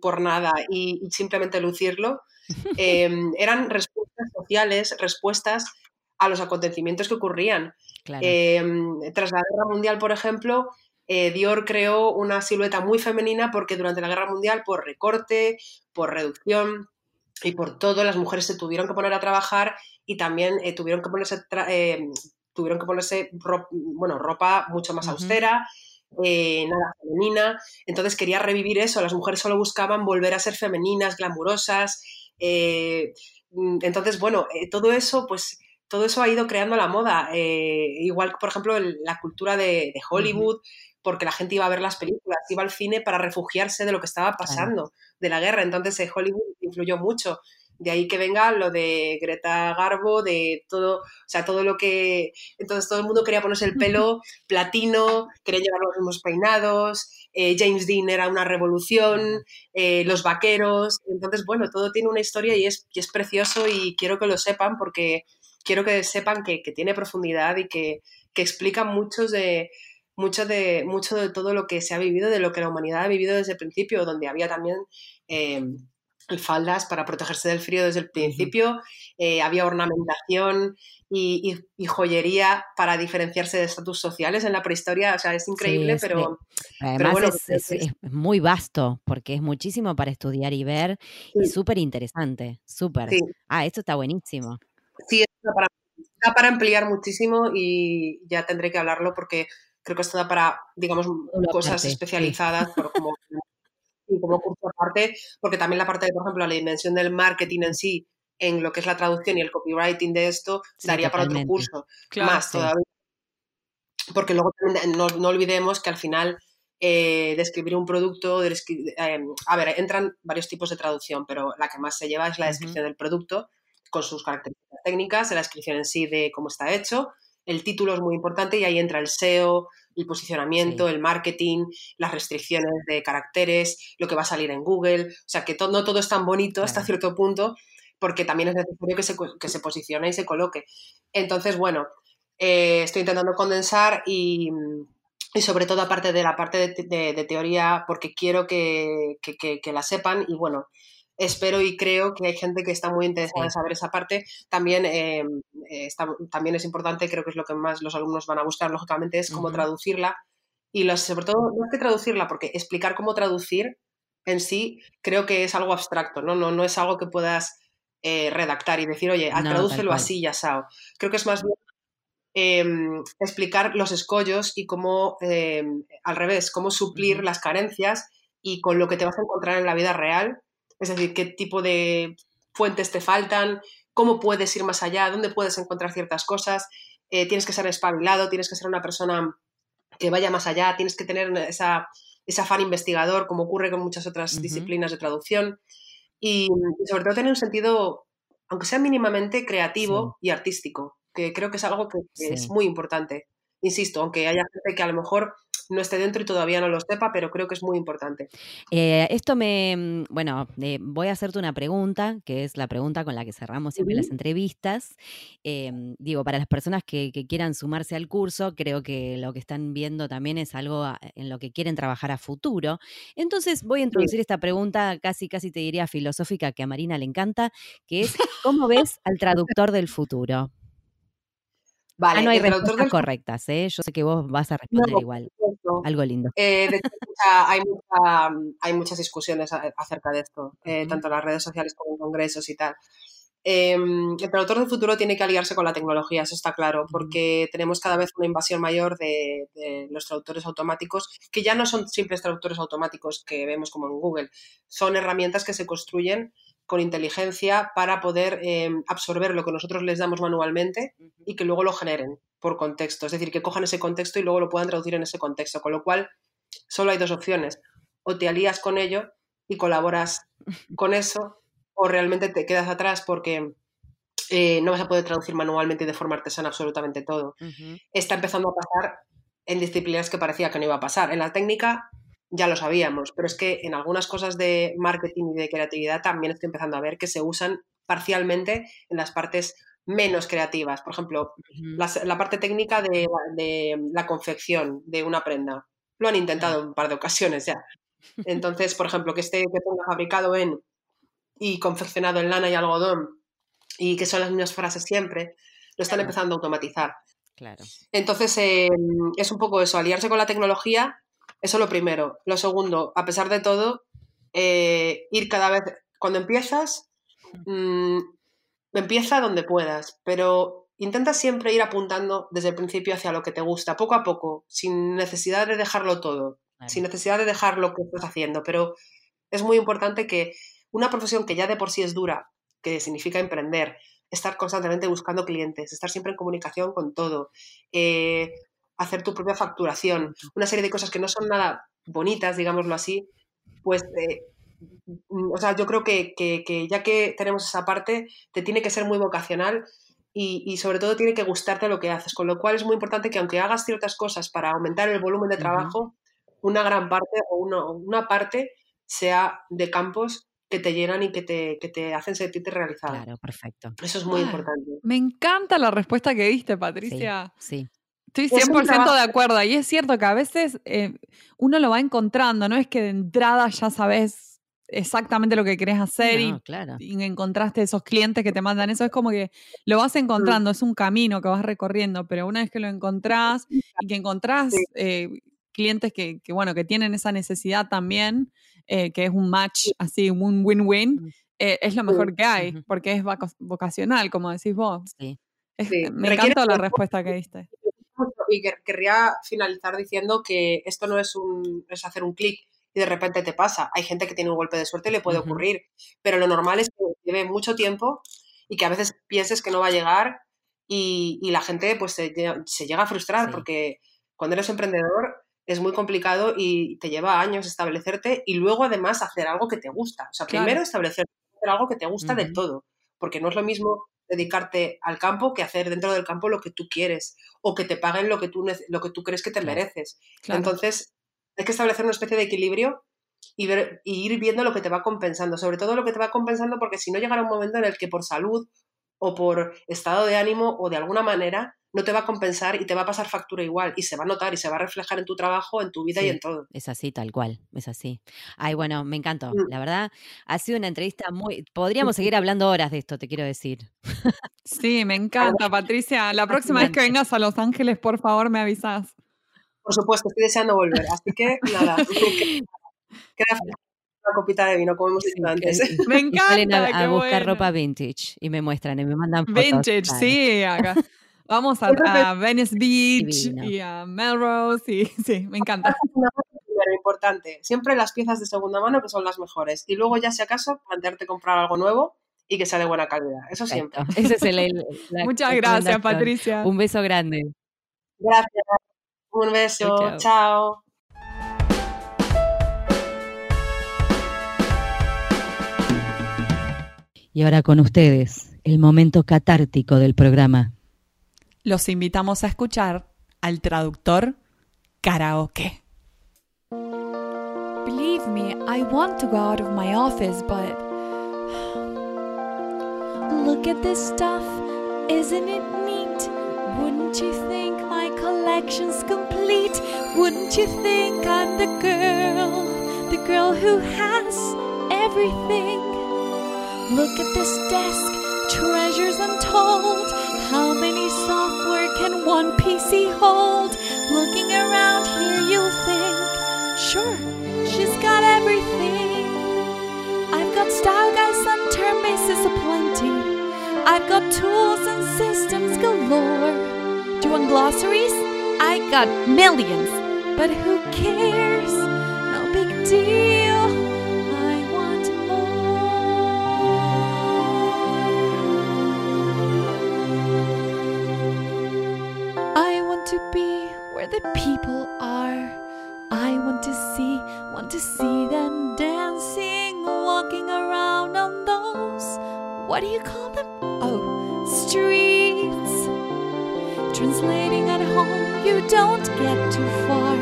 por nada y, simplemente lucirlo. Em, eran respuestas sociales, respuestas a los acontecimientos que ocurrían. Em, tras la Guerra Mundial, por ejemplo, eh, Dior creó una silueta muy femenina porque durante la Guerra Mundial, por recorte, por reducción y por todo, las mujeres se tuvieron que poner a trabajar y también eh, tuvieron que ponerse, em, tuvieron que ponerse ropa, bueno, ropa mucho más austera. Eh, nada femenina, entonces quería revivir eso, las mujeres solo buscaban volver a ser femeninas, glamurosas, mm, entonces bueno, todo eso pues todo eso ha ido creando la moda. Eh, igual, por ejemplo, la cultura de, Hollywood, porque la gente iba a ver las películas, iba al cine para refugiarse de lo que estaba pasando, de la guerra. Entonces, eh, Hollywood influyó mucho. De ahí que venga lo de Greta Garbo, de todo, o sea, todo lo que. Entonces todo el mundo quería ponerse el pelo platino, quería llevar los mismos peinados. Eh, James Dean era una revolución, los vaqueros. Entonces, bueno, todo tiene una historia y es, y es precioso y quiero que lo sepan porque quiero que sepan que, tiene profundidad y que, explica muchos de, mucho de, mucho de todo lo que se ha vivido, de lo que la humanidad ha vivido desde el principio, donde había también eh, faldas para protegerse del frío desde el principio, eh, había ornamentación y, joyería para diferenciarse de estatus sociales en la prehistoria, o sea, es increíble, pero, Además es, muy vasto, porque es muchísimo para estudiar y ver, y súper interesante, súper. Ah, esto está buenísimo. Sí, para, para ampliar muchísimo y ya tendré que hablarlo porque creo que esto da para, digamos, cosas especializadas, como, como curso aparte, porque también la parte de, por ejemplo, la dimensión del marketing en sí, en lo que es la traducción y el copywriting de esto, daría para otro curso. más todavía. Porque luego no, no olvidemos que al final eh, describir un producto, de eh, a ver, entran varios tipos de traducción, pero la que más se lleva es la descripción del producto con sus características técnicas, la descripción en sí de cómo está hecho. El título es muy importante y ahí entra el SEO, el posicionamiento, el marketing, las restricciones de caracteres, lo que va a salir en Google. O sea, que no todo es tan bonito hasta cierto punto, porque también es necesario que se, que se posicione y se coloque. Entonces, bueno, eh, estoy intentando condensar y, y, sobre todo aparte de la parte de, de, teoría, porque quiero que, que, que, la sepan y bueno, espero y creo que hay gente que está muy interesada en saber esa parte. También, eh, también es importante, creo que es lo que más los alumnos van a buscar, lógicamente, es cómo traducirla. Y sobre todo, no es que traducirla, porque explicar cómo traducir en sí creo que es algo abstracto, ¿no? No, no es algo que puedas eh, redactar y decir, oye, no, tradúcelo así, ya sao. Creo que es más bien em, explicar los escollos y cómo, em, al revés, cómo suplir las carencias y con lo que te vas a encontrar en la vida real es decir, qué tipo de fuentes te faltan, cómo puedes ir más allá, dónde puedes encontrar ciertas cosas. Eh, tienes que ser espabilado, tienes que ser una persona que vaya más allá, tienes que tener esa, ese afán investigador, como ocurre con muchas otras disciplinas de traducción. Y, sobre todo tener un sentido, aunque sea mínimamente creativo y artístico, que creo que es algo que, es muy importante. Insisto, aunque haya gente que a lo mejor no esté dentro y todavía no lo sepa, pero creo que es muy importante. Eh, esto me, mm, bueno, eh, voy a hacerte una pregunta, que es la pregunta con la que cerramos siempre las entrevistas. Em, digo, para las personas que, quieran sumarse al curso, creo que lo que están viendo también es algo en lo que quieren trabajar a futuro. Entonces voy a introducir esta pregunta casi, casi te diría filosófica que a Marina le encanta, que es, ¿cómo ves al traductor del futuro? Vale, ah, no hay respuestas correctas, ¿eh? Yo sé que vos vas a responder igual. Algo lindo. Eh, de hecho, hay, hay, muchas discusiones acerca de esto, eh, tanto en las redes sociales como en congresos y tal. Em, el traductor del futuro tiene que aliarse con la tecnología, eso está claro, porque tenemos cada vez una invasión mayor de, de, los traductores automáticos, que ya no son simples traductores automáticos que vemos como en Google, son herramientas que se construyen con inteligencia para poder em, absorber lo que nosotros les damos manualmente y que luego lo generen por contexto. Es decir, que cojan ese contexto y luego lo puedan traducir en ese contexto. Con lo cual, solo hay dos opciones. O te alías con ello y colaboras con eso, o realmente te quedas atrás porque eh, no vas a poder traducir manualmente y de forma artesana absolutamente todo. Está empezando a pasar en disciplinas que parecía que no iba a pasar. En la técnica ya lo sabíamos, pero es que en algunas cosas de marketing y de creatividad también estoy empezando a ver que se usan parcialmente en las partes menos creativas. Por ejemplo, la, parte técnica de, la confección de una prenda. Lo han intentado un par de ocasiones ya. Entonces, por ejemplo, que esté que ponga fabricado en y confeccionado en lana y algodón y que son las mismas frases siempre, lo están empezando a automatizar. Claro. Entonces, em, es un poco eso, aliarse con la tecnología eso lo primero. Lo segundo, a pesar de todo, eh, ir cada vez, cuando empiezas, mm, empieza donde puedas, pero intenta siempre ir apuntando desde el principio hacia lo que te gusta, poco a poco, sin necesidad de dejarlo todo, sin necesidad de dejar lo que estás haciendo, pero es muy importante que una profesión que ya de por sí es dura, que significa emprender, estar constantemente buscando clientes, estar siempre en comunicación con todo, eh, hacer tu propia facturación, una serie de cosas que no son nada bonitas, digámoslo así, pues, eh, mm, o sea, yo creo que, ya que tenemos esa parte, te tiene que ser muy vocacional y, sobre todo tiene que gustarte lo que haces, con lo cual es muy importante que aunque hagas ciertas cosas para aumentar el volumen de trabajo, una gran parte o una parte sea de campos que te llenan y que te, que te hacen sentirte realizado. Claro, perfecto. Eso es muy importante. Me encanta la respuesta que diste, Patricia. sí. Estoy 100% de acuerdo. Y es cierto que a veces eh, uno lo va encontrando, no es que de entrada ya sabes exactamente lo que querés hacer y, encontraste esos clientes que te mandan eso. Es como que lo vas encontrando, es un camino que vas recorriendo, pero una vez que lo encontrás y que encontrás eh, clientes que, bueno, que tienen esa necesidad también, eh, que es un match así, un win-win, es lo mejor que hay, porque es vocacional, como decís vos. Sí. me encanta la respuesta que diste y querría finalizar diciendo que esto no es, un, es hacer un clic y de repente te pasa. Hay gente que tiene un golpe de suerte y le puede ocurrir, pero lo normal es que lleve mucho tiempo y que a veces pienses que no va a llegar y, la gente pues se, llega a frustrar porque cuando eres emprendedor es muy complicado y te lleva años establecerte y luego además hacer algo que te gusta. O sea, primero establecer algo que te gusta del todo, porque no es lo mismo dedicarte al campo que hacer dentro del campo lo que tú quieres o que te paguen lo que tú, lo que tú crees que te mereces. Entonces, hay que establecer una especie de equilibrio y, ver, y ir viendo lo que te va compensando, sobre todo lo que te va compensando porque si no llegará un momento en el que por salud o por estado de ánimo o de alguna manera no te va a compensar y te va a pasar factura igual y se va a notar y se va a reflejar en tu trabajo, en tu vida y en todo. es así, tal cual, es así. Ay, bueno, me encantó. Mm. La verdad, ha sido una entrevista muy... Podríamos seguir hablando horas de esto, te quiero decir. Sí, me encanta, Patricia. La próxima vez que vengas a Los Ángeles, por favor, me avisas. Por supuesto, estoy deseando volver, así que nada, queda una copita de vino, como hemos dicho que- antes. Me y salen a, encanta, buscar bueno. ropa vintage y me muestran y me mandan fotos. Vintage, claro. sí. acá. Vamos a, a Venice Beach Divino. y a Melrose y sí, me encanta. Primero, importante, siempre las piezas de segunda mano que son las mejores y luego ya si acaso plantearte comprar algo nuevo y que sea de buena calidad, eso siempre. Ese es el, el- la Muchas gracias. Patricia. Un beso grande. Gracias, un beso, Chao, chao. Y ahora con ustedes, el momento catártico del programa. Los invitamos a escuchar al traductor karaoke. Believe me, I want to go out of my office, but. Look at this stuff, isn't it neat? Wouldn't you think my collection's complete? Wouldn't you think I'm the girl, the girl who has everything? Look at this desk, treasures untold. How many software can one PC hold? Looking around here, you'll think, sure, she's got everything. I've got style guides and term bases aplenty. I've got tools and systems galore. Do you want glossaries? I got millions. But who cares? No big deal. The people are. I want to see, want to see them dancing, walking around on those. What do you call them? Oh, streets. Translating at home, you don't get too far.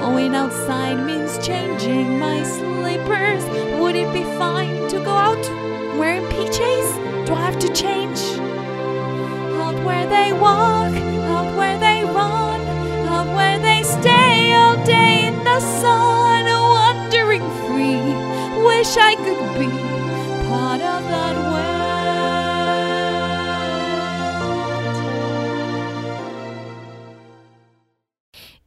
Going outside means changing my slippers. Would it be fine to go out wearing PJs? Do I have to change? Out where they walk,